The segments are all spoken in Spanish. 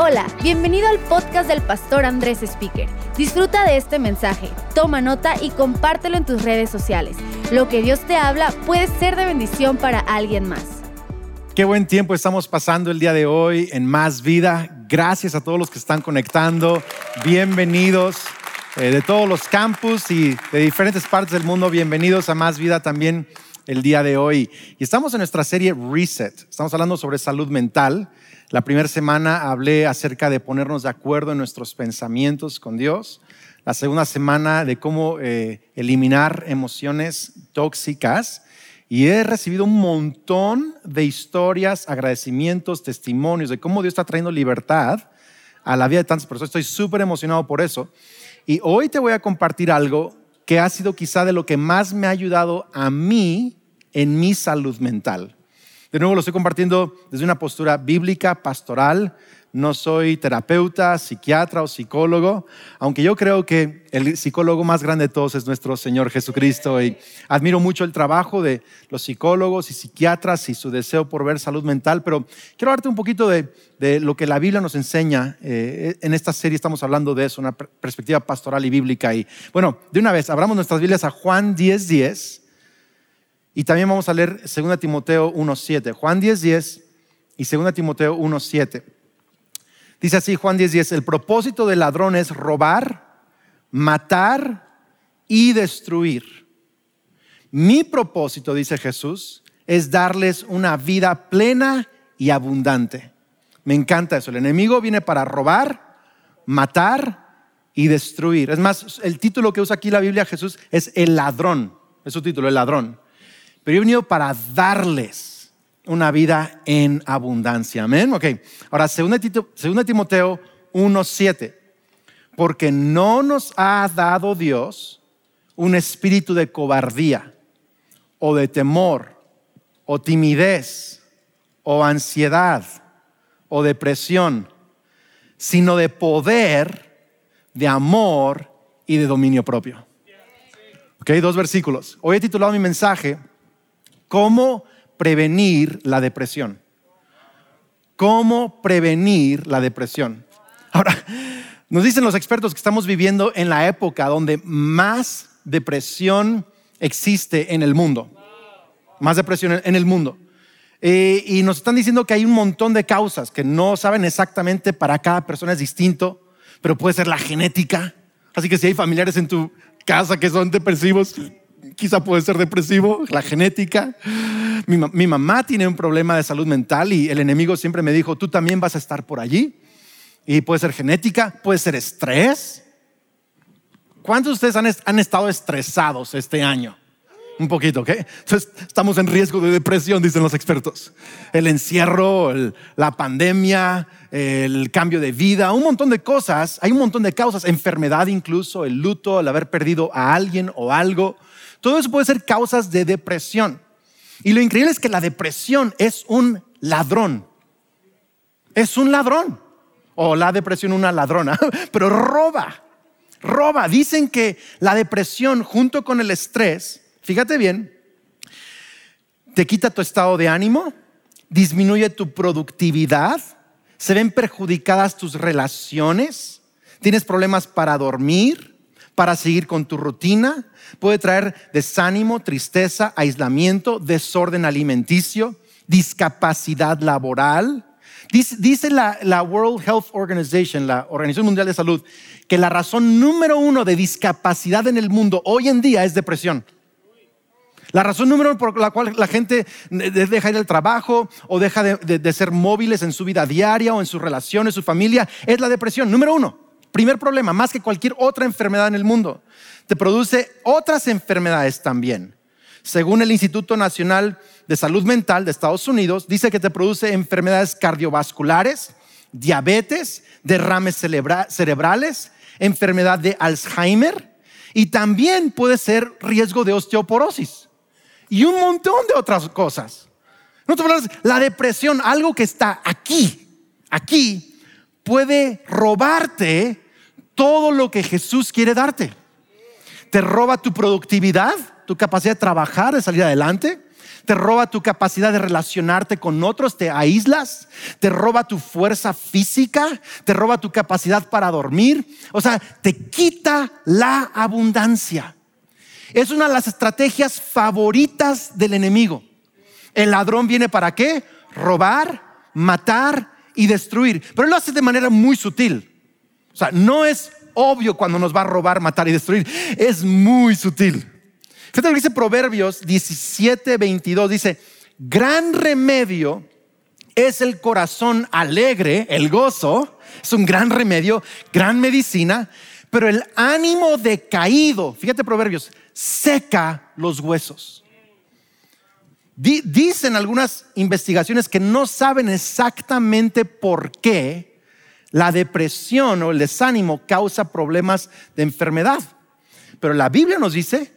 Hola, bienvenido al podcast del pastor Andrés Speaker. Disfruta de este mensaje, toma nota y compártelo en tus redes sociales. Lo que Dios te habla puede ser de bendición para alguien más. Qué buen tiempo estamos pasando el día de hoy en Más Vida. Gracias a todos los que están conectando. Bienvenidos eh, de todos los campus y de diferentes partes del mundo. Bienvenidos a Más Vida también el día de hoy. Y estamos en nuestra serie Reset. Estamos hablando sobre salud mental. La primera semana hablé acerca de ponernos de acuerdo en nuestros pensamientos con Dios. La segunda semana de cómo eh, eliminar emociones tóxicas. Y he recibido un montón de historias, agradecimientos, testimonios de cómo Dios está trayendo libertad a la vida de tantas personas. Estoy súper emocionado por eso. Y hoy te voy a compartir algo que ha sido quizá de lo que más me ha ayudado a mí en mi salud mental. De nuevo lo estoy compartiendo desde una postura bíblica, pastoral. No soy terapeuta, psiquiatra o psicólogo, aunque yo creo que el psicólogo más grande de todos es nuestro Señor Jesucristo y admiro mucho el trabajo de los psicólogos y psiquiatras y su deseo por ver salud mental, pero quiero darte un poquito de, lo que la Biblia nos enseña. Eh, en esta serie estamos hablando de eso, una perspectiva pastoral y bíblica. Y bueno, de una vez, abramos nuestras Biblias a Juan 10:10. 10, y también vamos a leer 2 Timoteo 1.7. Juan 10.10 y 2 Timoteo 1.7. Dice así Juan 10.10, el propósito del ladrón es robar, matar y destruir. Mi propósito, dice Jesús, es darles una vida plena y abundante. Me encanta eso. El enemigo viene para robar, matar y destruir. Es más, el título que usa aquí la Biblia Jesús es el ladrón. Es su título, el ladrón pero he venido para darles una vida en abundancia. Amén. Ok, ahora, 2 Timoteo 1:7. Porque no nos ha dado Dios un espíritu de cobardía o de temor o timidez o ansiedad o depresión, sino de poder, de amor y de dominio propio. Ok, dos versículos. Hoy he titulado mi mensaje ¿Cómo prevenir la depresión? ¿Cómo prevenir la depresión? Ahora, nos dicen los expertos que estamos viviendo en la época donde más depresión existe en el mundo. Más depresión en el mundo. Eh, y nos están diciendo que hay un montón de causas que no saben exactamente para cada persona es distinto, pero puede ser la genética. Así que si hay familiares en tu casa que son depresivos, quizá puede ser depresivo, la genética. Mi, mamá tiene un problema de salud mental y el enemigo siempre me dijo, tú también vas a estar por allí. Y puede ser genética, puede ser estrés. ¿Cuántos de ustedes han, estado estresados este año? Un poquito, ¿ok? Entonces estamos en riesgo de depresión, dicen los expertos. El encierro, la pandemia, el cambio de vida, un montón de cosas, hay un montón de causas, enfermedad incluso, el luto, el haber perdido a alguien o algo. Todo eso puede ser causas de depresión. Y lo increíble es que la depresión es un ladrón. Es un ladrón. O la depresión una ladrona, pero roba. Roba. Dicen que la depresión junto con el estrés, fíjate bien, te quita tu estado de ánimo, disminuye tu productividad, se ven perjudicadas tus relaciones, tienes problemas para dormir, para seguir con tu rutina, puede traer desánimo, tristeza, aislamiento, desorden alimenticio, discapacidad laboral. Dice, la, World Health Organization, la Organización Mundial de Salud, que la razón número uno de discapacidad en el mundo hoy en día es depresión. La razón número uno por la cual la gente deja ir al trabajo o deja de, ser móviles en su vida diaria o en sus relaciones, su familia, es la depresión. Número uno. Primer problema, más que cualquier otra enfermedad en el mundo te produce otras enfermedades también. Según el Instituto Nacional de Salud Mental de Estados Unidos, dice que te produce enfermedades cardiovasculares, diabetes, derrames cerebrales, enfermedad de Alzheimer y también puede ser riesgo de osteoporosis y un montón de otras cosas. La depresión, algo que está aquí, aquí, puede robarte todo lo que Jesús quiere darte te roba tu productividad, tu capacidad de trabajar, de salir adelante, te roba tu capacidad de relacionarte con otros, te aíslas, te roba tu fuerza física, te roba tu capacidad para dormir, o sea, te quita la abundancia. Es una de las estrategias favoritas del enemigo. El ladrón viene para qué? Robar, matar y destruir. Pero él lo hace de manera muy sutil. O sea, no es obvio cuando nos va a robar, matar y destruir. Es muy sutil. Fíjate lo que dice Proverbios 17, 22. Dice, gran remedio es el corazón alegre, el gozo. Es un gran remedio, gran medicina. Pero el ánimo decaído, fíjate Proverbios, seca los huesos. Dicen algunas investigaciones que no saben exactamente por qué la depresión o el desánimo causa problemas de enfermedad. Pero la Biblia nos dice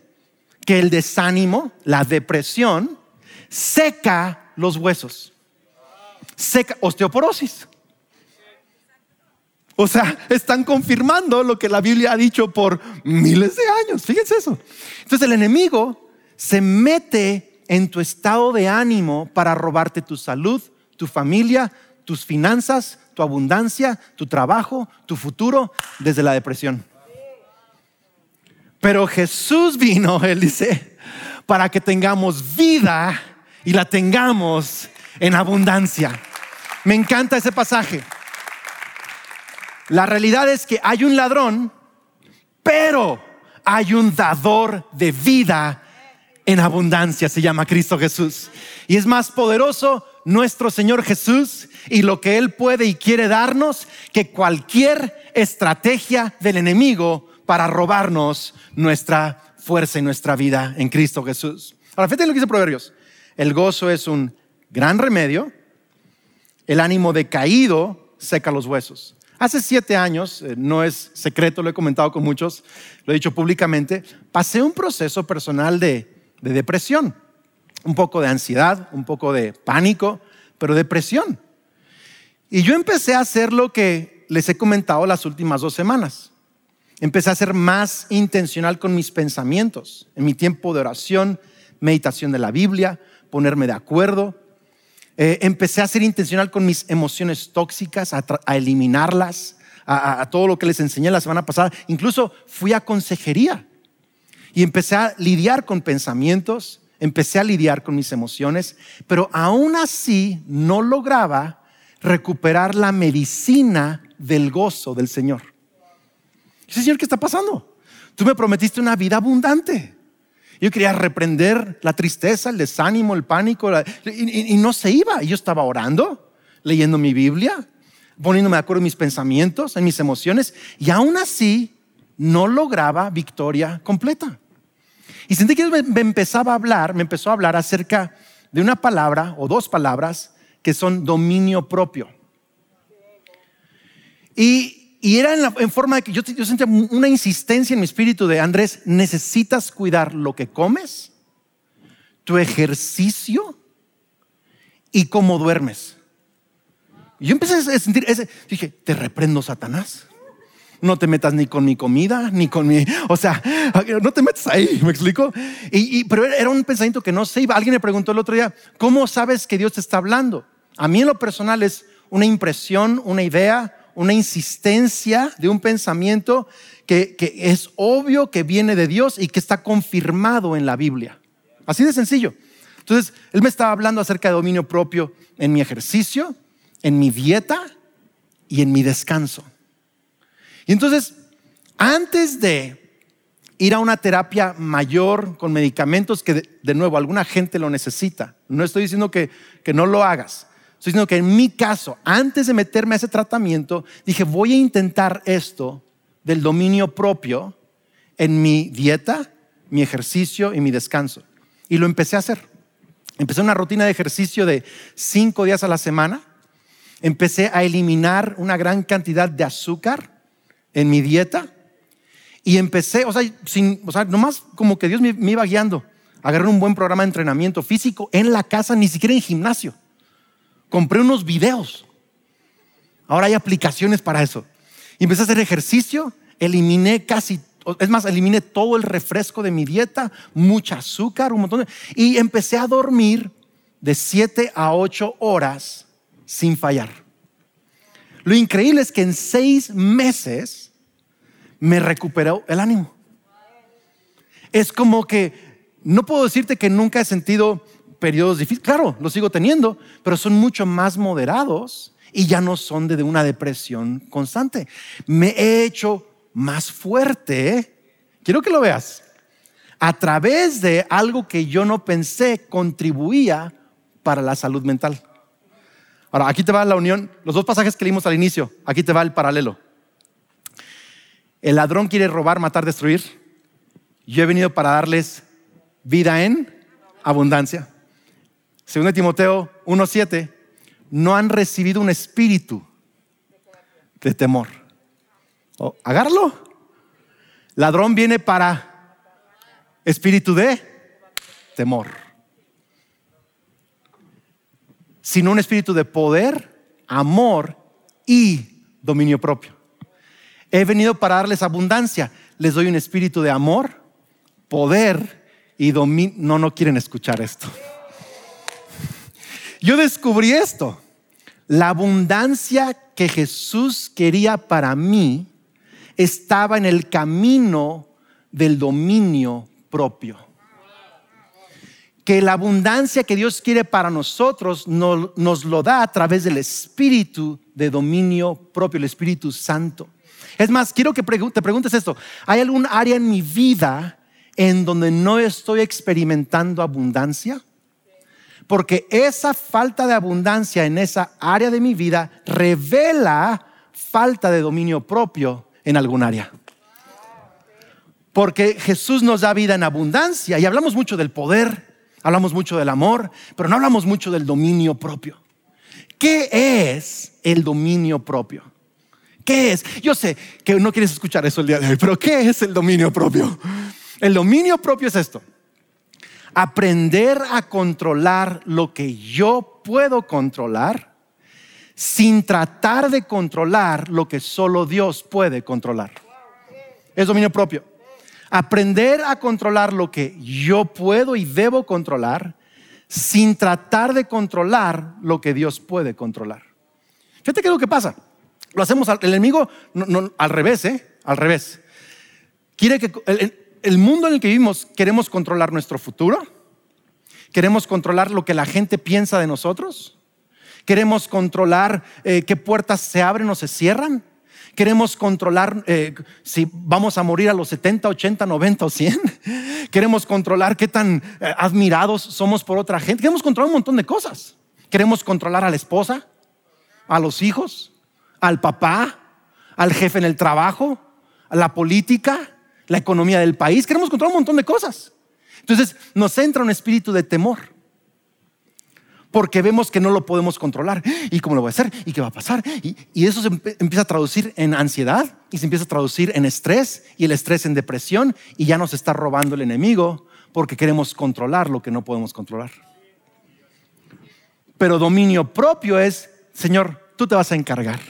que el desánimo, la depresión, seca los huesos. Seca osteoporosis. O sea, están confirmando lo que la Biblia ha dicho por miles de años. Fíjense eso. Entonces el enemigo se mete en tu estado de ánimo para robarte tu salud, tu familia, tus finanzas, tu abundancia, tu trabajo, tu futuro desde la depresión. Pero Jesús vino, Él dice, para que tengamos vida y la tengamos en abundancia. Me encanta ese pasaje. La realidad es que hay un ladrón, pero hay un dador de vida en abundancia, se llama Cristo Jesús. Y es más poderoso nuestro Señor Jesús y lo que Él puede y quiere darnos que cualquier estrategia del enemigo para robarnos nuestra fuerza y nuestra vida en Cristo Jesús. Ahora, fíjate lo que dice Proverbios. El gozo es un gran remedio, el ánimo decaído seca los huesos. Hace siete años, eh, no es secreto, lo he comentado con muchos, lo he dicho públicamente, pasé un proceso personal de, de depresión, un poco de ansiedad, un poco de pánico, pero depresión. Y yo empecé a hacer lo que les he comentado las últimas dos semanas. Empecé a ser más intencional con mis pensamientos, en mi tiempo de oración, meditación de la Biblia, ponerme de acuerdo, eh, empecé a ser intencional con mis emociones tóxicas, a, eliminarlas, a, todo lo que les enseñé la semana pasada. Incluso fui a consejería y empecé a lidiar con pensamientos, empecé a lidiar con mis emociones, pero aún así no lograba recuperar la medicina del gozo del Señor. Señor, ¿qué está pasando? Tú me prometiste una vida abundante. Yo quería reprender la tristeza, el desánimo, el pánico, y, no se iba. Yo estaba orando, leyendo mi Biblia, poniéndome de acuerdo en mis pensamientos, en mis emociones, y aún así no lograba victoria completa. Y sentí que me, me empezaba a hablar, me empezó a hablar acerca de una palabra o dos palabras que son dominio propio. Y y era en, forma de que yo, yo, sentía una insistencia en mi espíritu de, Andrés, necesitas cuidar lo que comes, tu ejercicio y cómo duermes. Y yo empecé a sentir ese, dije, te reprendo Satanás. No te metas ni con mi comida, ni con mi, o sea, no te metas ahí, ¿me explico? Y, pero era un pensamiento que no se iba. Alguien me preguntó el otro día, ¿cómo sabes que Dios te está hablando? A mí en lo personal es una impresión, una idea, una insistencia de un pensamiento que, es obvio que viene de Dios y que está confirmado en la Biblia. Así de sencillo. Entonces, él me estaba hablando acerca de dominio propio en mi ejercicio, en mi dieta y en mi descanso. Y entonces, antes de ir a una terapia mayor con medicamentos que, de, nuevo, alguna gente lo necesita, no estoy diciendo que, que no lo hagas, Estoy diciendo que en mi caso, antes de meterme a ese tratamiento, dije, voy a intentar esto del dominio propio en mi dieta, mi ejercicio y mi descanso. Y lo empecé a hacer. Empecé una rutina de ejercicio de cinco días a la semana. Empecé a eliminar una gran cantidad de azúcar en mi dieta. Y empecé, o sea, sin, o sea nomás como que Dios me, iba guiando. Agarré un buen programa de entrenamiento físico en la casa, ni siquiera en gimnasio compré unos videos. Ahora hay aplicaciones para eso. Y empecé a hacer ejercicio, eliminé casi es más, eliminé todo el refresco de mi dieta, mucha azúcar, un montón de... Y empecé a dormir de 7 a 8 horas sin fallar. Lo increíble es que en seis meses me recuperó el ánimo. Es como que no puedo decirte que nunca he sentido periodos difíciles. Claro, los sigo teniendo, pero son mucho más moderados y ya no son de una depresión constante. Me he hecho más fuerte. Quiero que lo veas. A través de algo que yo no pensé contribuía para la salud mental. Ahora, aquí te va la unión, los dos pasajes que leímos al inicio, aquí te va el paralelo. El ladrón quiere robar, matar, destruir. Yo he venido para darles vida en abundancia. Según Timoteo 1.7, no han recibido un espíritu de temor. Oh, agarlo. Ladrón viene para espíritu de temor sino un espíritu de poder, amor y dominio propio. He venido para darles abundancia. Les doy un espíritu de amor, poder y dominio. No, no quieren escuchar esto. Yo descubrí esto. La abundancia que Jesús quería para mí estaba en el camino del dominio propio que la abundancia que Dios quiere para nosotros nos lo da a través del espíritu de dominio propio, el Espíritu Santo. Es más, quiero que te preguntes esto. ¿Hay algún área en mi vida en donde no estoy experimentando abundancia? Porque esa falta de abundancia en esa área de mi vida revela falta de dominio propio en algún área. Porque Jesús nos da vida en abundancia y hablamos mucho del poder, Hablamos mucho del amor, pero no hablamos mucho del dominio propio. ¿Qué es el dominio propio? ¿Qué es? Yo sé que no quieres escuchar eso el día de hoy, pero ¿qué es el dominio propio? El dominio propio es esto. Aprender a controlar lo que yo puedo controlar sin tratar de controlar lo que solo Dios puede controlar. Es dominio propio aprender a controlar lo que yo puedo y debo controlar sin tratar de controlar lo que Dios puede controlar. Fíjate qué es lo que pasa. Lo hacemos, el enemigo al revés, ¿eh? Al revés. Quiere que el, mundo en el que vivimos queremos controlar nuestro futuro, queremos controlar lo que la gente piensa de nosotros, queremos controlar eh, qué puertas se abren o se cierran, Queremos controlar eh, si vamos a morir a los 70, 80, 90 o 100. Queremos controlar qué tan eh, admirados somos por otra gente. Queremos controlar un montón de cosas. Queremos controlar a la esposa, a los hijos, al papá, al jefe en el trabajo, a la política, la economía del país. Queremos controlar un montón de cosas. Entonces nos entra un espíritu de temor porque vemos que no lo podemos controlar. ¿Y cómo lo voy a hacer? ¿Y qué va a pasar? Y, eso se empieza a traducir en ansiedad y se empieza a traducir en estrés y el estrés en depresión y ya nos está robando el enemigo porque queremos controlar lo que no podemos controlar. Pero dominio propio es, Señor, tú te vas a encargar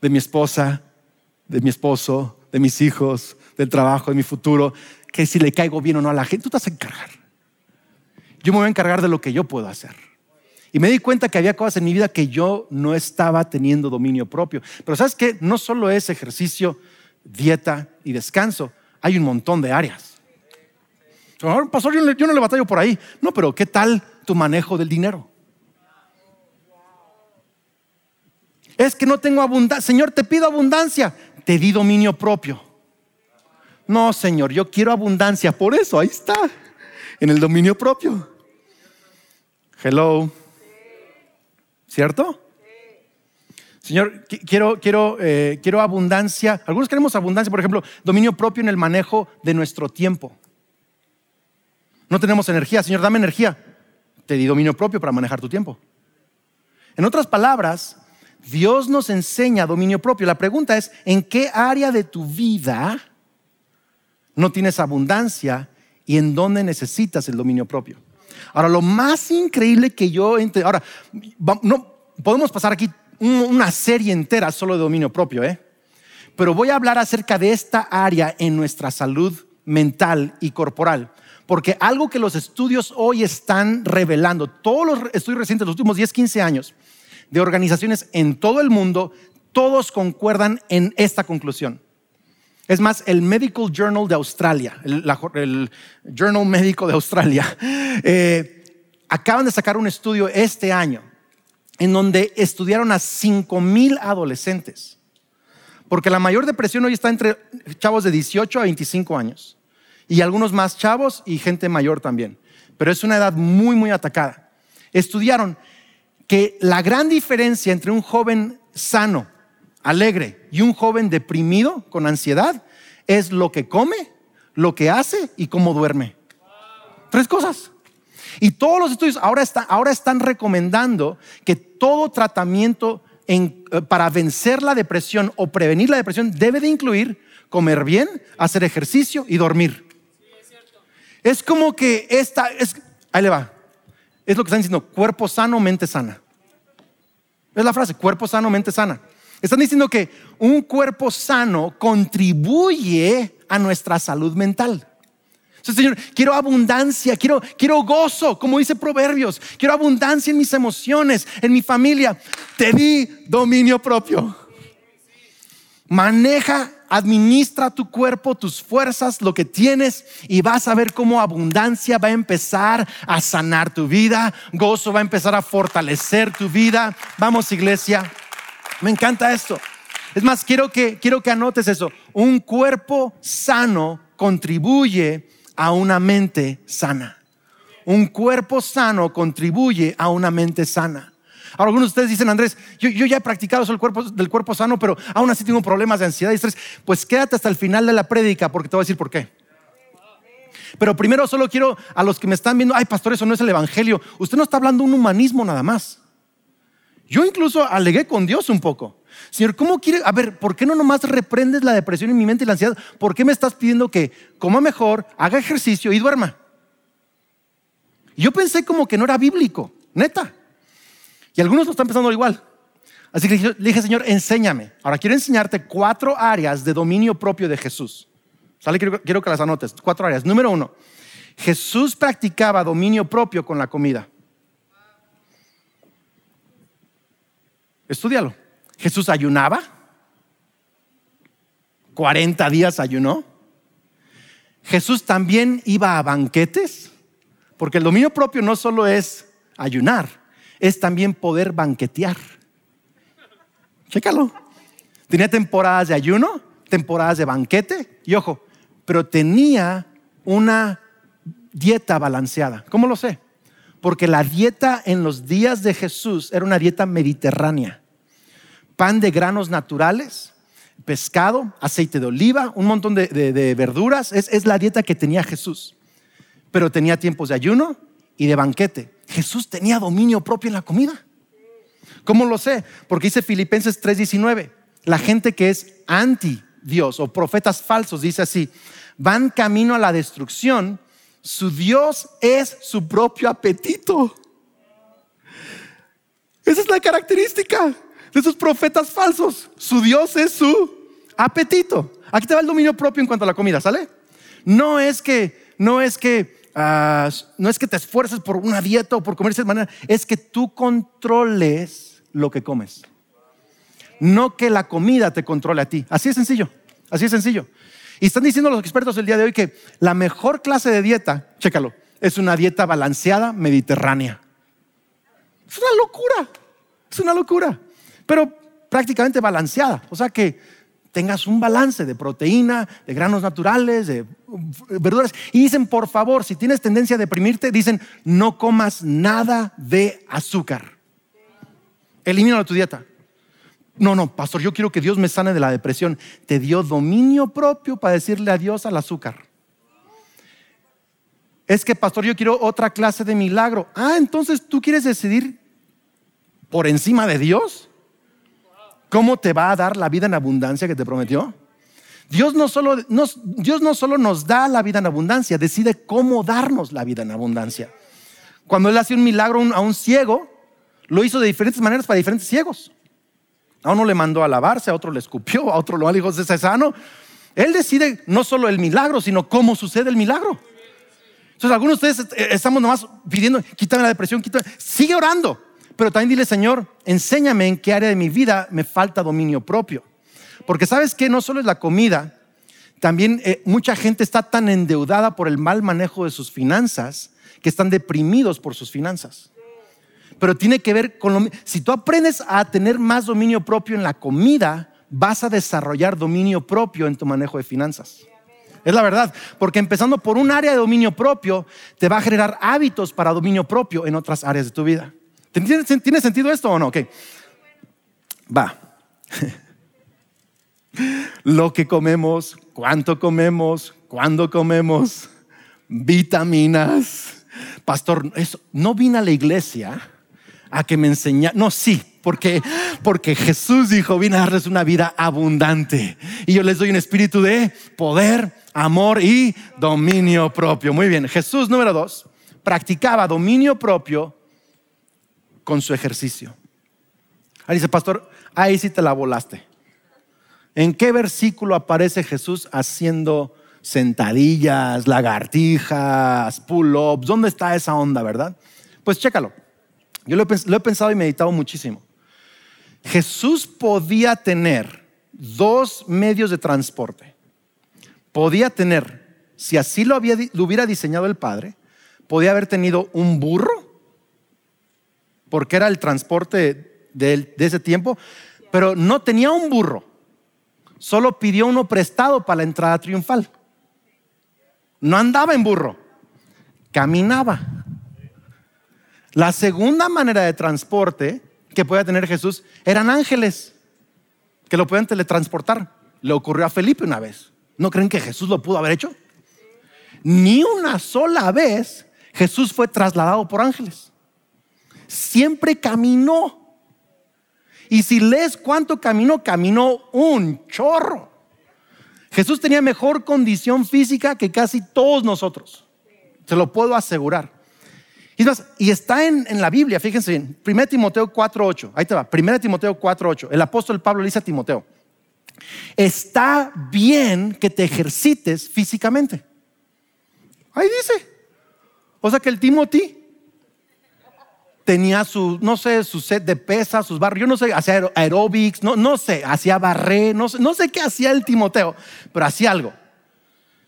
de mi esposa, de mi esposo, de mis hijos, del trabajo, de mi futuro, que si le caigo bien o no a la gente, tú te vas a encargar. Yo me voy a encargar de lo que yo puedo hacer. Y me di cuenta que había cosas en mi vida que yo no estaba teniendo dominio propio. Pero sabes que no solo es ejercicio, dieta y descanso, hay un montón de áreas. Pastor, yo, yo no le batallo por ahí. No, pero ¿qué tal tu manejo del dinero? Es que no tengo abundancia. Señor, te pido abundancia. Te di dominio propio. No, Señor, yo quiero abundancia. Por eso, ahí está. En el dominio propio. Hello. ¿Cierto? Señor, quiero, quiero, eh, quiero abundancia. Algunos queremos abundancia, por ejemplo, dominio propio en el manejo de nuestro tiempo. No tenemos energía. Señor, dame energía. Te di dominio propio para manejar tu tiempo. En otras palabras, Dios nos enseña dominio propio. La pregunta es, ¿en qué área de tu vida no tienes abundancia y en dónde necesitas el dominio propio? Ahora, lo más increíble que yo... Ahora, no, podemos pasar aquí una serie entera solo de dominio propio, ¿eh? pero voy a hablar acerca de esta área en nuestra salud mental y corporal. Porque algo que los estudios hoy están revelando, todos los estudios recientes, los últimos 10, 15 años, de organizaciones en todo el mundo, todos concuerdan en esta conclusión. Es más, el Medical Journal de Australia, el, Journal Médico de Australia, eh, acaban de sacar un estudio este año en donde estudiaron a 5 mil adolescentes. Porque la mayor depresión hoy está entre chavos de 18 a 25 años. Y algunos más chavos y gente mayor también. Pero es una edad muy, muy atacada. Estudiaron que la gran diferencia entre un joven sano alegre y un joven deprimido con ansiedad es lo que come, lo que hace y cómo duerme. Tres cosas. Y todos los estudios ahora, ahora están recomendando que todo tratamiento eh, para vencer la depresión o prevenir la depresión debe de incluir comer bien, hacer ejercicio y dormir. es, como que esta, es, ahí le va, es lo que están diciendo, cuerpo sano, mente sana. Es la frase, cuerpo sano, mente sana. Están diciendo que un cuerpo sano contribuye a nuestra salud mental. Señor, quiero abundancia, quiero, quiero gozo, como dice Proverbios. Quiero abundancia en mis emociones, en mi familia. Te di dominio propio. Maneja, administra tu cuerpo, tus fuerzas, lo que tienes y vas a ver cómo abundancia va a empezar a sanar tu vida, gozo va a empezar a fortalecer tu vida. Vamos, iglesia. Me encanta esto. Es más, quiero que, quiero que anotes eso. Un cuerpo sano contribuye a una mente sana. Un cuerpo sano contribuye a una mente sana. Ahora, algunos de ustedes dicen, Andrés, yo, ya he practicado eso el cuerpo, del cuerpo sano, pero aún así tengo problemas de ansiedad y estrés. Pues quédate hasta el final de la prédica porque te voy a decir por qué. Pero primero solo quiero a los que me están viendo, ay, pastor, eso no es el evangelio. Usted no está hablando un humanismo nada más. Yo incluso alegué con Dios un poco. Señor, ¿cómo quiere? A ver, ¿por qué no nomás reprendes la depresión en mi mente y la ansiedad? ¿Por qué me estás pidiendo que coma mejor, haga ejercicio y duerma? Yo pensé como que no era bíblico, neta. Y algunos lo están pensando igual. Así que le dije, Señor, enséñame. Ahora quiero enseñarte cuatro áreas de dominio propio de Jesús. ¿Sale? Quiero, quiero que las anotes. Cuatro áreas. Número uno, Jesús practicaba dominio propio con la comida. Estudialo. Jesús ayunaba. 40 días ayunó. Jesús también iba a banquetes, porque el dominio propio no solo es ayunar, es también poder banquetear. Chécalo. Tenía temporadas de ayuno, temporadas de banquete, y ojo, pero tenía una dieta balanceada. ¿Cómo lo sé? Porque la dieta en los días de Jesús era una dieta mediterránea pan de granos naturales, pescado, aceite de oliva, un montón de, verduras. Es, es la dieta que tenía Jesús. Pero tenía tiempos de ayuno y de banquete. Jesús tenía dominio propio en la comida. ¿Cómo lo sé? Porque dice Filipenses 3:19, la gente que es anti Dios o profetas falsos, dice así, van camino a la destrucción, su Dios es su propio apetito. Esa es la característica de esos profetas falsos. Su Dios es su apetito. Aquí te va el dominio propio en cuanto a la comida, ¿sale? No es que, no es que, ah, no es que te esfuerces por una dieta o por comer de esa manera, es que tú controles lo que comes. No que la comida te controle a ti. Así es sencillo, así es sencillo. Y están diciendo los expertos el día de hoy que la mejor clase de dieta, chécalo, es una dieta balanceada mediterránea. Es una locura, es una locura pero prácticamente balanceada. O sea que tengas un balance de proteína, de granos naturales, de verduras. Y dicen, por favor, si tienes tendencia a deprimirte, dicen, no comas nada de azúcar. Elimina tu dieta. No, no, pastor, yo quiero que Dios me sane de la depresión. Te dio dominio propio para decirle adiós al azúcar. Es que, pastor, yo quiero otra clase de milagro. Ah, entonces tú quieres decidir por encima de Dios. ¿Cómo te va a dar la vida en abundancia que te prometió? Dios no, solo, nos, Dios no solo nos da la vida en abundancia, decide cómo darnos la vida en abundancia. Cuando Él hace un milagro a un ciego, lo hizo de diferentes maneras para diferentes ciegos. A uno le mandó a lavarse, a otro le escupió, a otro lo dijo, es sano. Él decide no solo el milagro, sino cómo sucede el milagro. Entonces, algunos de ustedes estamos nomás pidiendo, quítame la depresión, quítame. Sigue orando, pero también dile, Señor, enséñame en qué área de mi vida me falta dominio propio. Porque sabes que no solo es la comida, también eh, mucha gente está tan endeudada por el mal manejo de sus finanzas que están deprimidos por sus finanzas. Pero tiene que ver con lo Si tú aprendes a tener más dominio propio en la comida, vas a desarrollar dominio propio en tu manejo de finanzas. Es la verdad, porque empezando por un área de dominio propio, te va a generar hábitos para dominio propio en otras áreas de tu vida. ¿Tiene, sentido esto o no? Ok. Va. Lo que comemos, cuánto comemos, cuándo comemos, vitaminas. Pastor, eso, no vine a la iglesia a que me enseñara. No, sí, porque, porque Jesús dijo, vine a darles una vida abundante. Y yo les doy un espíritu de poder, amor y dominio propio. Muy bien, Jesús número dos, practicaba dominio propio con su ejercicio. Ahí dice, pastor, ahí sí te la volaste. ¿En qué versículo aparece Jesús haciendo sentadillas, lagartijas, pull-ups? ¿Dónde está esa onda, verdad? Pues chécalo. Yo lo he, pensado y meditado muchísimo. Jesús podía tener dos medios de transporte. Podía tener, si así lo, había, lo hubiera diseñado el Padre, podía haber tenido un burro, porque era el transporte de, ese tiempo, pero no tenía un burro, solo pidió uno prestado para la entrada triunfal. No andaba en burro, caminaba. La segunda manera de transporte que podía tener Jesús eran ángeles que lo pueden teletransportar. Le ocurrió a Felipe una vez. ¿No creen que Jesús lo pudo haber hecho? Ni una sola vez Jesús fue trasladado por ángeles. Siempre caminó. Y si lees cuánto caminó, caminó un chorro. Jesús tenía mejor condición física que casi todos nosotros. Se lo puedo asegurar. Y, está en, la Biblia, fíjense bien, 1 Timoteo 4.8, ahí te va, 1 Timoteo 4.8, el apóstol Pablo le dice a Timoteo, está bien que te ejercites físicamente. Ahí dice. O sea que el Timothy tenía su, no sé, su set de pesas, sus barrios, yo no sé, hacía aerobics, no, no sé, hacía barré, no sé, no sé qué hacía el Timoteo, pero hacía algo.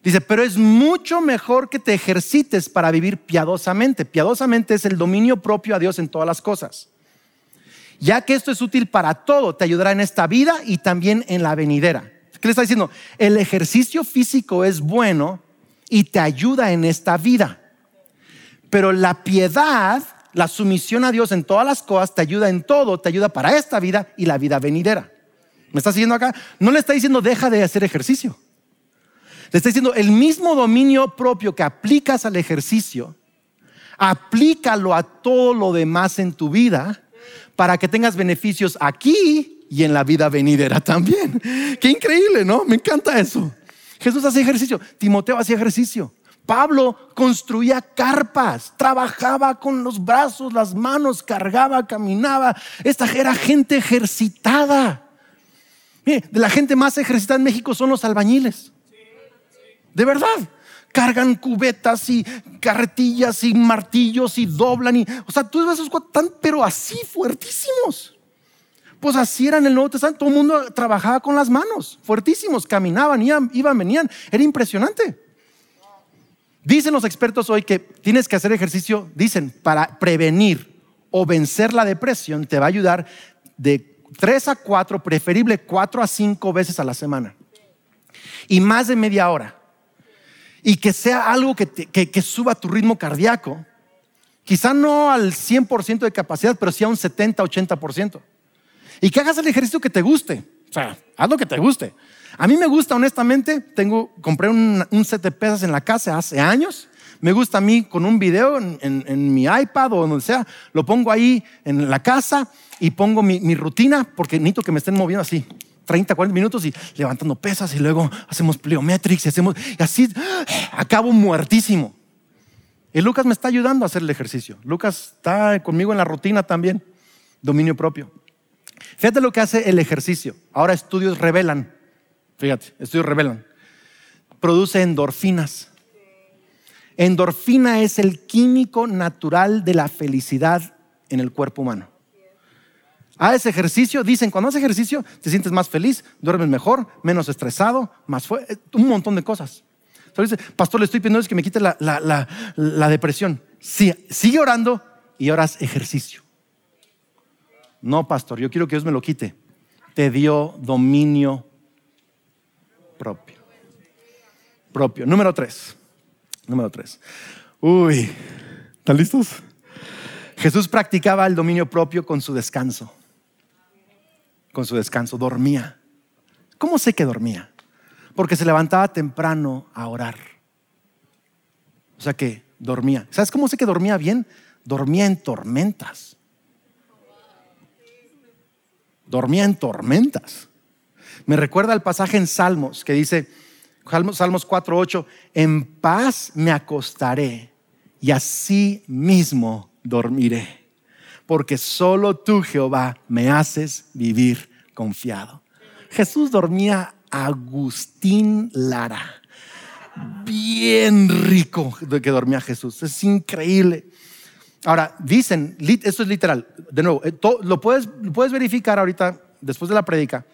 Dice, pero es mucho mejor que te ejercites para vivir piadosamente. Piadosamente es el dominio propio a Dios en todas las cosas. Ya que esto es útil para todo, te ayudará en esta vida y también en la venidera. ¿Qué le está diciendo? El ejercicio físico es bueno y te ayuda en esta vida. Pero la piedad, la sumisión a Dios en todas las cosas, te ayuda en todo, te ayuda para esta vida y la vida venidera. ¿Me está siguiendo acá? No le está diciendo deja de hacer ejercicio. Le está diciendo, el mismo dominio propio que aplicas al ejercicio, aplícalo a todo lo demás en tu vida para que tengas beneficios aquí y en la vida venidera también. Qué increíble, ¿no? Me encanta eso. Jesús hace ejercicio, Timoteo hacía ejercicio. Pablo construía carpas, trabajaba con los brazos, las manos, cargaba, caminaba. Esta era gente ejercitada. Mire, de la gente más ejercitada en México son los albañiles. De verdad. Cargan cubetas y carretillas y martillos y doblan. Y, o sea, tú ves esos cuatro tan, pero así fuertísimos. Pues así era en el Nuevo Testamento. Todo el mundo trabajaba con las manos, fuertísimos. Caminaban, iban, iban, venían. Era impresionante. Dicen los expertos hoy que tienes que hacer ejercicio, dicen, para prevenir o vencer la depresión, te va a ayudar de tres a cuatro, preferible cuatro a cinco veces a la semana. Y más de media hora y que sea algo que, que, suba tu ritmo cardíaco. Quizá no al 100% de capacidad, pero sí a un 70, 80%. Y que hagas el ejercicio que te guste. O sea, haz lo que te guste. A mí me gusta, honestamente, tengo, compré un, set de pesas en la casa hace años. Me gusta a mí con un video en, mi iPad o donde sea, lo pongo ahí en la casa y pongo mi, rutina porque necesito que me estén moviendo así. 30, 40 minutos y levantando pesas y luego hacemos pliometrics y hacemos, y así acabo muertísimo. Y Lucas me está ayudando a hacer el ejercicio. Lucas está conmigo en la rutina también, dominio propio. Fíjate lo que hace el ejercicio. Ahora estudios revelan, fíjate, estudios revelan, produce endorfinas. Endorfina es el químico natural de la felicidad en el cuerpo humano. Haz ejercicio, dicen, cuando haces ejercicio te sientes más feliz, duermes mejor, menos estresado, más fuerte, un montón de cosas. Pastor, le estoy pidiendo que me quite la, la depresión. Sí, sigue orando y oras ejercicio. No, pastor, yo quiero que Dios me lo quite. Te dio dominio propio. Propio. Número tres. Número tres. Uy, ¿están listos? Jesús practicaba el dominio propio con su descanso. Con su descanso, dormía. ¿Cómo sé que dormía? Porque se levantaba temprano a orar. O sea que dormía. ¿Sabes cómo sé que dormía bien? Dormía en tormentas. Dormía en tormentas. Me recuerda el pasaje en Salmos que dice, Salmos 4:8, en paz me acostaré y así mismo dormiré, porque solo tú, Jehová, me haces vivir confiado. Jesús dormía Agustín Lara. Bien rico de que dormía Jesús. Es increíble. Ahora, dicen, esto es literal, de nuevo, eh, lo puedes, lo puedes verificar ahorita, después de la predica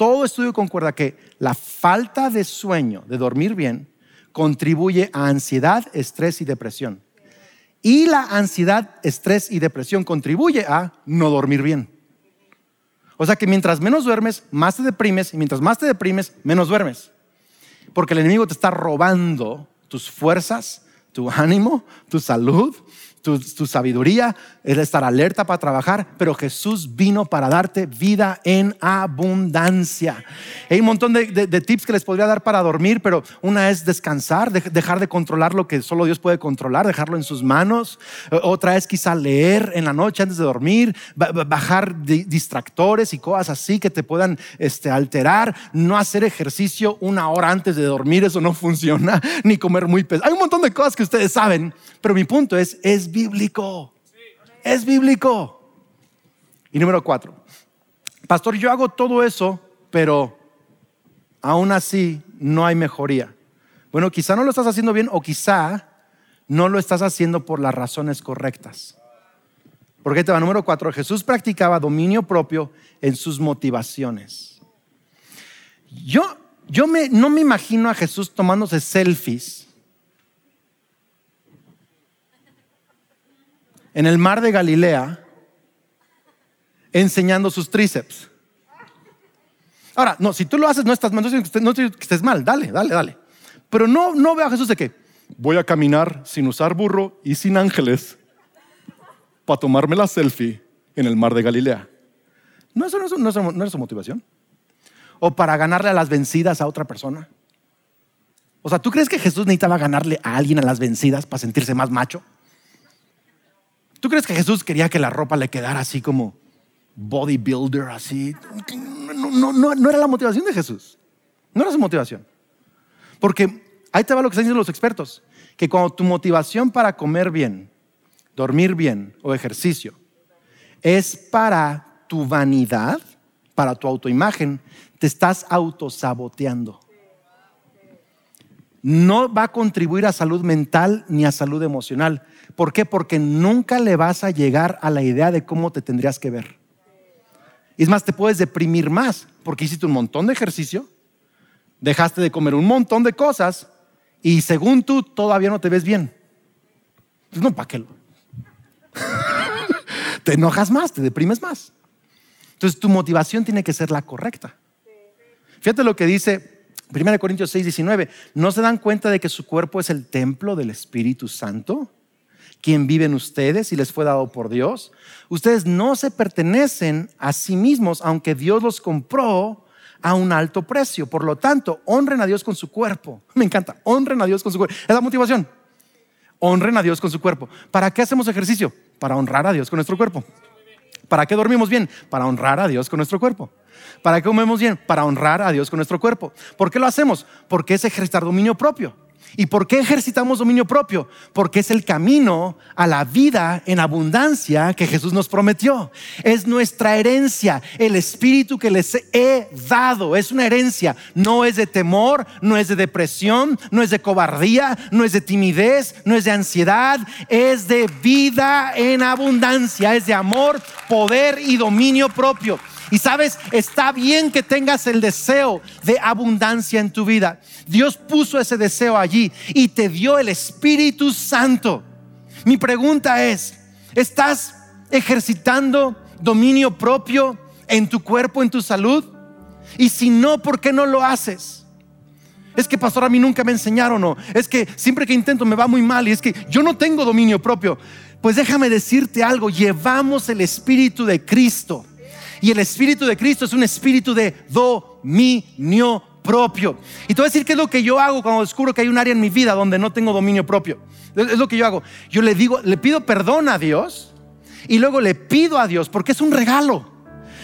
todo estudio concuerda que la falta de sueño, de dormir bien, contribuye a ansiedad, estrés y depresión. Y la ansiedad, estrés y depresión contribuye a no dormir bien. O sea que mientras menos duermes, más te deprimes y mientras más te deprimes, menos duermes. Porque el enemigo te está robando tus fuerzas, tu ánimo, tu salud, tu, sabiduría, es estar alerta para trabajar, pero Jesús vino para darte vida en abundancia. Hay un montón de, tips que les podría dar para dormir, pero una es descansar, dejar de controlar lo que solo Dios puede controlar, dejarlo en sus manos. Otra es quizá leer en la noche antes de dormir, bajar distractores y cosas así que te puedan este, alterar. No hacer ejercicio una hora antes de dormir, eso no funciona, ni comer muy pesado. Hay un montón de cosas que ustedes saben, pero mi punto es, es bíblico. Es bíblico. Y número cuatro, pastor, yo hago todo eso, pero aún así no hay mejoría. Bueno, quizá no lo estás haciendo bien o quizá no lo estás haciendo por las razones correctas. Porque te va número cuatro, Jesús practicaba dominio propio en sus motivaciones. Yo, yo me, no me imagino a Jesús tomándose selfies en el mar de Galilea enseñando sus tríceps. Ahora, no, si tú lo haces, no estás mal, no que estés mal, dale, dale, dale. Pero no, no veo a Jesús de que voy a caminar sin usar burro y sin ángeles para tomarme la selfie en el mar de Galilea. No, eso no, es, no es su motivación. O para ganarle a las vencidas a otra persona. O sea, ¿tú crees que Jesús necesitaba ganarle a alguien a las vencidas para sentirse más macho? ¿Tú crees que Jesús quería que la ropa le quedara así como bodybuilder, así? No, no, era la motivación de Jesús. No era su motivación. Porque ahí te va lo que están diciendo los expertos, que cuando tu motivación para comer bien, dormir bien o ejercicio es para tu vanidad, para tu autoimagen, te estás autosaboteando. No va a contribuir a salud mental ni a salud emocional. ¿Por qué? Porque nunca le vas a llegar a la idea de cómo te tendrías que ver. Y es más, te puedes deprimir más porque hiciste un montón de ejercicio, dejaste de comer un montón de cosas y según tú todavía no te ves bien. Pues no, ¿para qué? te enojas más, te deprimes más. Entonces tu motivación tiene que ser la correcta. Fíjate lo que dice 1 Corintios 6, 19. ¿No se dan cuenta de que su cuerpo es el templo del Espíritu Santo? Quien vive en ustedes y les fue dado por Dios. Ustedes no se pertenecen a sí mismos, aunque Dios los compró a un alto precio. Por lo tanto, honren a Dios con su cuerpo. Me encanta, honren a Dios con su cuerpo. Es la motivación. Honren a Dios con su cuerpo. ¿Para qué hacemos ejercicio? Para honrar a Dios con nuestro cuerpo. ¿Para qué dormimos bien? Para honrar a Dios con nuestro cuerpo. ¿Para qué comemos bien? Para honrar a Dios con nuestro cuerpo. ¿Por qué lo hacemos? Porque es ejercitar dominio propio. ¿Y por qué ejercitamos dominio propio? Porque es el camino a la vida en abundancia que Jesús nos prometió. Es nuestra herencia, el espíritu que les he dado. Es una herencia. No es de temor, no es de depresión, no es de cobardía, no es de timidez, no es de ansiedad. Es de vida en abundancia. Es de amor, poder y dominio propio. Y sabes, está bien que tengas el deseo de abundancia en tu vida. Dios puso ese deseo allí y te dio el Espíritu Santo. Mi pregunta es, ¿estás ejercitando dominio propio en tu cuerpo, en tu salud? Y si no, ¿por qué no lo haces? Es que pastor a mí nunca me enseñaron es que siempre que intento me va muy mal y es que yo no tengo dominio propio. Pues déjame decirte algo, llevamos el Espíritu de Cristo y el Espíritu de Cristo es un espíritu de dominio propio. Y te voy a decir qué es lo que yo hago cuando descubro que hay un área en mi vida donde no tengo dominio propio. Es lo que yo hago. Yo le digo, le pido perdón a Dios y luego le pido a Dios porque es un regalo.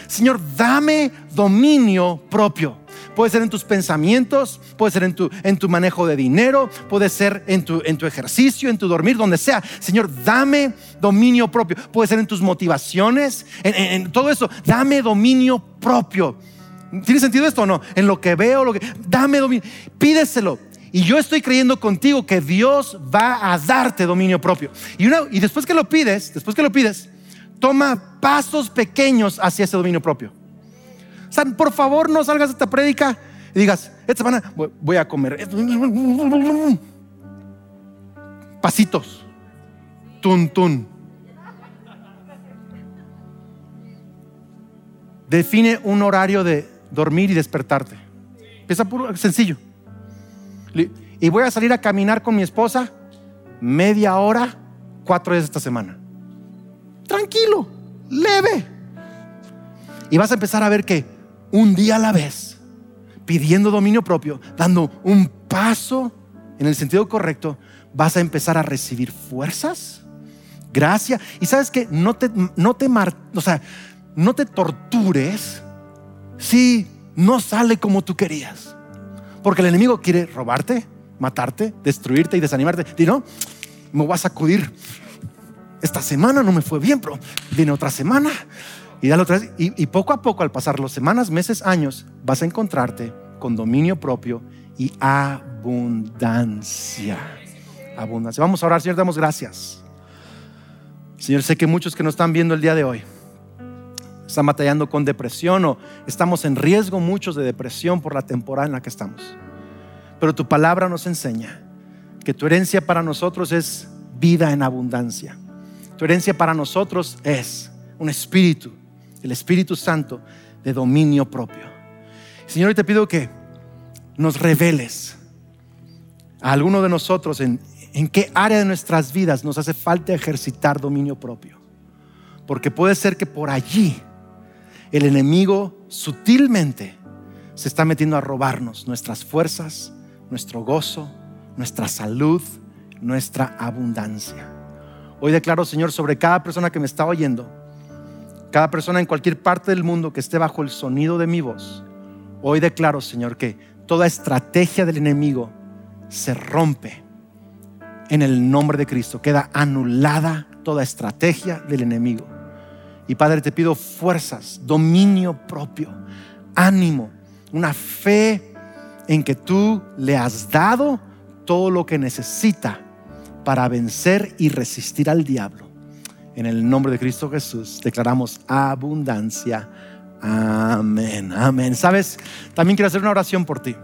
Señor, dame dominio propio. Puede ser en tus pensamientos, puede ser en tu, en tu manejo de dinero, puede ser en tu, en tu ejercicio, en tu dormir, donde sea. Señor, dame dominio propio. Puede ser en tus motivaciones, en, todo eso. Dame dominio propio. ¿Tiene sentido esto o no? En lo que veo, lo que, dame dominio. Pídeselo. Y yo estoy creyendo contigo que Dios va a darte dominio propio. Y, una, y después que lo pides, después que lo pides, toma pasos pequeños hacia ese dominio propio por favor, no salgas de esta prédica y digas, esta semana voy a comer. Pasitos. Tun, tun. Define un horario de dormir y despertarte. Empieza sencillo. Y voy a salir a caminar con mi esposa media hora, cuatro días esta semana. Tranquilo, leve. Y vas a empezar a ver que un día a la vez, pidiendo dominio propio, dando un paso en el sentido correcto, vas a empezar a recibir fuerzas, gracia. Y sabes que no te, no te, no te tortures si no sale como tú querías. Porque el enemigo quiere robarte, matarte, destruirte y desanimarte. Y no, me voy a sacudir. Esta semana no me fue bien, pero viene otra semana y otra vez. Y, poco a poco, al pasar las semanas, meses, años, vas a encontrarte con dominio propio y abundancia. Abundancia. Vamos a orar, Señor, damos gracias. Señor, sé que muchos que nos están viendo el día de hoy están batallando con depresión o estamos en riesgo muchos de depresión por la temporada en la que estamos. Pero tu palabra nos enseña que tu herencia para nosotros es vida en abundancia. Tu herencia para nosotros es un espíritu el Espíritu Santo de dominio propio. Señor, te pido que nos reveles a alguno de nosotros en, en qué área de nuestras vidas nos hace falta ejercitar dominio propio. Porque puede ser que por allí el enemigo sutilmente se está metiendo a robarnos nuestras fuerzas, nuestro gozo, nuestra salud, nuestra abundancia. Hoy declaro, Señor, sobre cada persona que me está oyendo, cada persona en cualquier parte del mundo que esté bajo el sonido de mi voz, hoy declaro, Señor, que toda estrategia del enemigo se rompe en el nombre de Cristo. Queda anulada toda estrategia del enemigo. Y Padre, te pido fuerzas, dominio propio, ánimo, una fe en que tú le has dado todo lo que necesita para vencer y resistir al diablo. En el nombre de Cristo Jesús declaramos abundancia. Amén, amén. Sabes, también quiero hacer una oración por ti.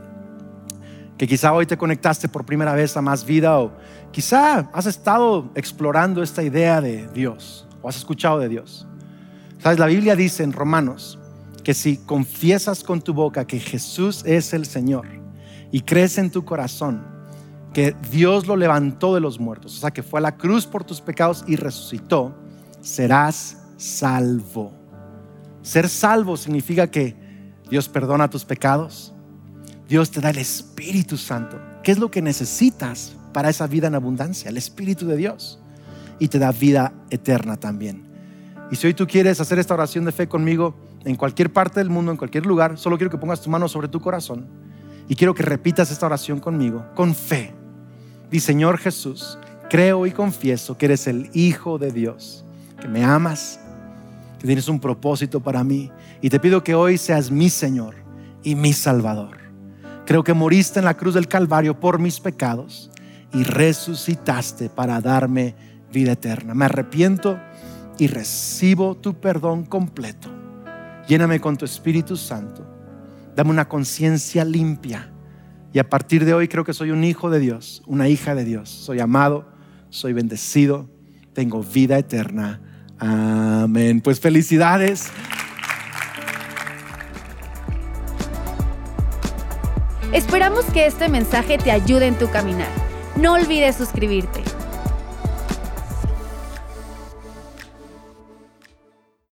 Que quizá hoy te conectaste por primera vez a más vida o quizá has estado explorando esta idea de Dios o has escuchado de Dios. Sabes, la Biblia dice en Romanos que si confiesas con tu boca que Jesús es el Señor y crees en tu corazón que Dios lo levantó de los muertos, o sea, que fue a la cruz por tus pecados y resucitó, serás salvo. Ser salvo significa que Dios perdona tus pecados, Dios te da el Espíritu Santo. ¿Qué es lo que necesitas para esa vida en abundancia? El Espíritu de Dios. Y te da vida eterna también. Y si hoy tú quieres hacer esta oración de fe conmigo en cualquier parte del mundo, en cualquier lugar, solo quiero que pongas tu mano sobre tu corazón y quiero que repitas esta oración conmigo, con fe. Di, Señor Jesús, creo y confieso que eres el Hijo de Dios, que me amas, que tienes un propósito para mí. Y te pido que hoy seas mi Señor y mi Salvador. Creo que moriste en la cruz del Calvario por mis pecados y resucitaste para darme vida eterna. Me arrepiento y recibo tu perdón completo. Lléname con tu Espíritu Santo. Dame una conciencia limpia. Y a partir de hoy creo que soy un hijo de Dios, una hija de Dios. Soy amado, soy bendecido, tengo vida eterna. Amén. Pues felicidades. Esperamos que este mensaje te ayude en tu caminar. No olvides suscribirte.